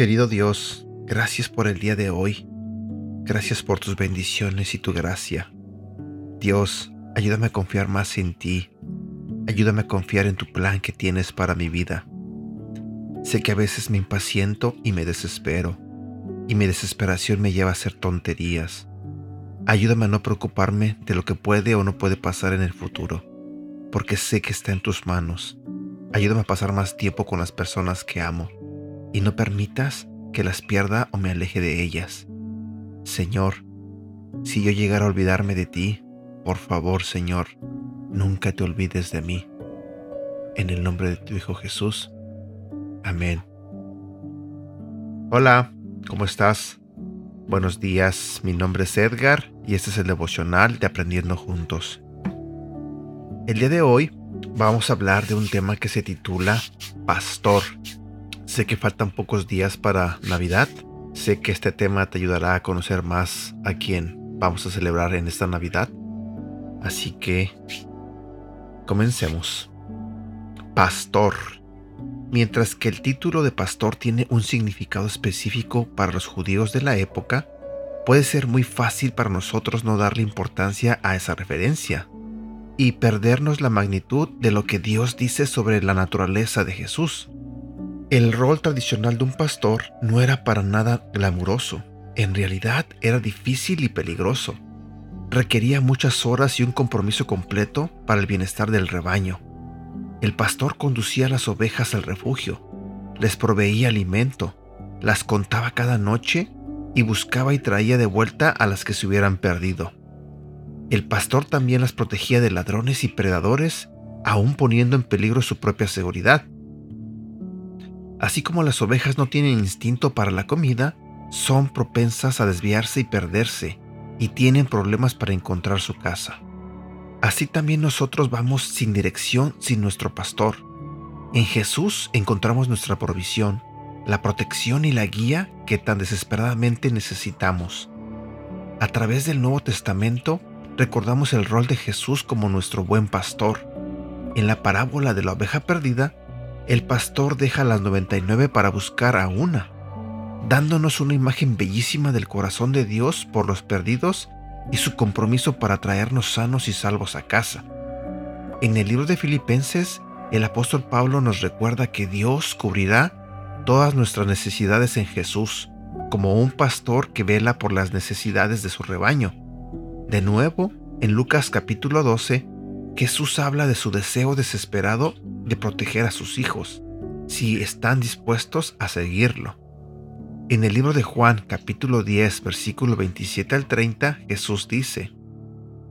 Querido Dios, gracias por el día de hoy. Gracias por tus bendiciones y tu gracia. Dios, ayúdame a confiar más en ti. Ayúdame a confiar en tu plan que tienes para mi vida. Sé que a veces me impaciento y me desespero, y mi desesperación me lleva a hacer tonterías. Ayúdame a no preocuparme de lo que puede o no puede pasar en el futuro, porque sé que está en tus manos. Ayúdame a pasar más tiempo con las personas que amo, y no permitas que las pierda o me aleje de ellas. Señor, si yo llegara a olvidarme de ti, por favor, Señor, nunca te olvides de mí. En el nombre de tu Hijo Jesús. Amén. Hola, ¿cómo estás? Buenos días, mi nombre es Edgar y este es el devocional de Aprendiendo Juntos. El día de hoy vamos a hablar de un tema que se titula Pastor. Sé que faltan pocos días para Navidad. Sé que este tema te ayudará a conocer más a quien vamos a celebrar en esta Navidad. Así que comencemos. Pastor. Mientras que el título de pastor tiene un significado específico para los judíos de la época, puede ser muy fácil para nosotros no darle importancia a esa referencia y perdernos la magnitud de lo que Dios dice sobre la naturaleza de Jesús. El rol tradicional de un pastor no era para nada glamuroso, en realidad era difícil y peligroso. Requería muchas horas y un compromiso completo para el bienestar del rebaño el pastor conducía las ovejas al refugio, les proveía alimento, las contaba cada noche y buscaba y traía de vuelta a las que se hubieran perdido. El pastor también las protegía de ladrones y predadores, aún poniendo en peligro su propia seguridad. Así como las ovejas no tienen instinto para la comida, son propensas a desviarse y perderse, y tienen problemas para encontrar su casa. Así también nosotros vamos sin dirección sin nuestro pastor. En Jesús encontramos nuestra provisión, la protección y la guía que tan desesperadamente necesitamos. A través del Nuevo Testamento recordamos el rol de Jesús como nuestro buen pastor. En la parábola de la oveja perdida, el pastor deja las 99 para buscar a una, dándonos una imagen bellísima del corazón de Dios por los perdidos y su compromiso para traernos sanos y salvos a casa. En el libro de Filipenses, el apóstol Pablo nos recuerda que Dios cubrirá todas nuestras necesidades en Jesús, como un pastor que vela por las necesidades de su rebaño. De nuevo, en Lucas capítulo 12, Jesús habla de su deseo desesperado de proteger a sus hijos, si están dispuestos a seguirlo. En el libro de Juan capítulo 10 versículo 27 al 30 Jesús dice,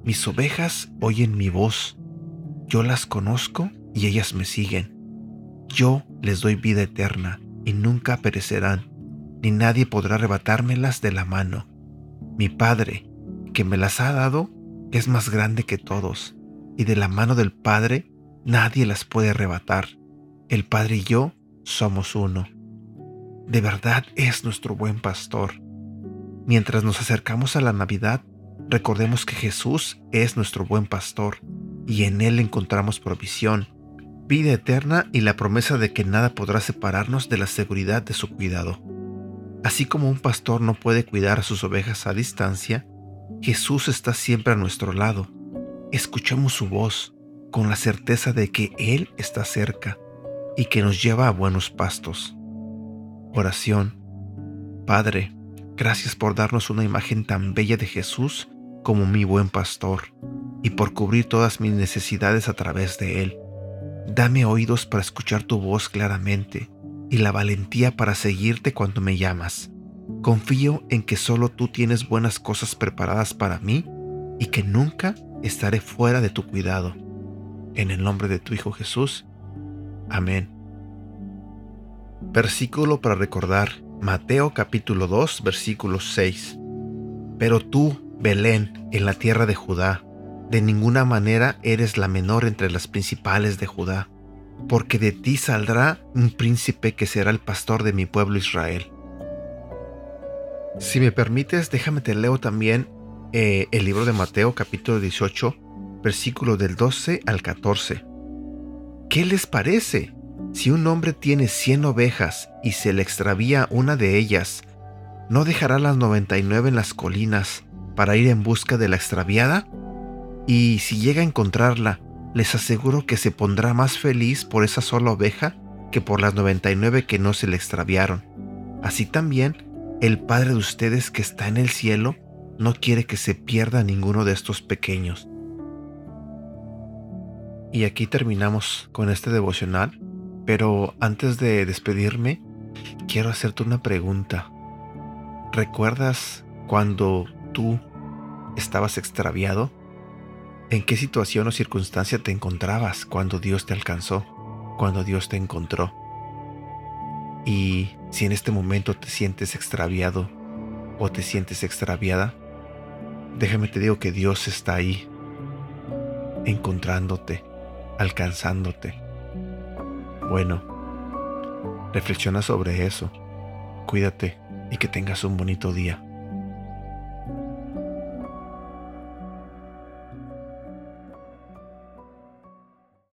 Mis ovejas oyen mi voz, yo las conozco y ellas me siguen. Yo les doy vida eterna y nunca perecerán, ni nadie podrá arrebatármelas de la mano. Mi Padre, que me las ha dado, es más grande que todos, y de la mano del Padre nadie las puede arrebatar. El Padre y yo somos uno de verdad es nuestro buen pastor. Mientras nos acercamos a la Navidad, recordemos que Jesús es nuestro buen pastor y en Él encontramos provisión, vida eterna y la promesa de que nada podrá separarnos de la seguridad de su cuidado. Así como un pastor no puede cuidar a sus ovejas a distancia, Jesús está siempre a nuestro lado. Escuchamos su voz con la certeza de que Él está cerca y que nos lleva a buenos pastos. Oración. Padre, gracias por darnos una imagen tan bella de Jesús como mi buen pastor y por cubrir todas mis necesidades a través de Él. Dame oídos para escuchar tu voz claramente y la valentía para seguirte cuando me llamas. Confío en que solo tú tienes buenas cosas preparadas para mí y que nunca estaré fuera de tu cuidado. En el nombre de tu Hijo Jesús. Amén. Versículo para recordar, Mateo capítulo 2, versículo 6. Pero tú, Belén, en la tierra de Judá, de ninguna manera eres la menor entre las principales de Judá, porque de ti saldrá un príncipe que será el pastor de mi pueblo Israel. Si me permites, déjame te leo también eh, el libro de Mateo capítulo 18, versículo del 12 al 14. ¿Qué les parece? Si un hombre tiene 100 ovejas y se le extravía una de ellas, ¿no dejará las 99 en las colinas para ir en busca de la extraviada? Y si llega a encontrarla, les aseguro que se pondrá más feliz por esa sola oveja que por las 99 que no se le extraviaron. Así también, el Padre de ustedes que está en el cielo no quiere que se pierda ninguno de estos pequeños. Y aquí terminamos con este devocional, pero antes de despedirme, quiero hacerte una pregunta. ¿Recuerdas cuando tú estabas extraviado? ¿En qué situación o circunstancia te encontrabas cuando Dios te alcanzó, cuando Dios te encontró? Y si en este momento te sientes extraviado o te sientes extraviada, déjame te digo que Dios está ahí, encontrándote, alcanzándote. Bueno, reflexiona sobre eso, cuídate y que tengas un bonito día.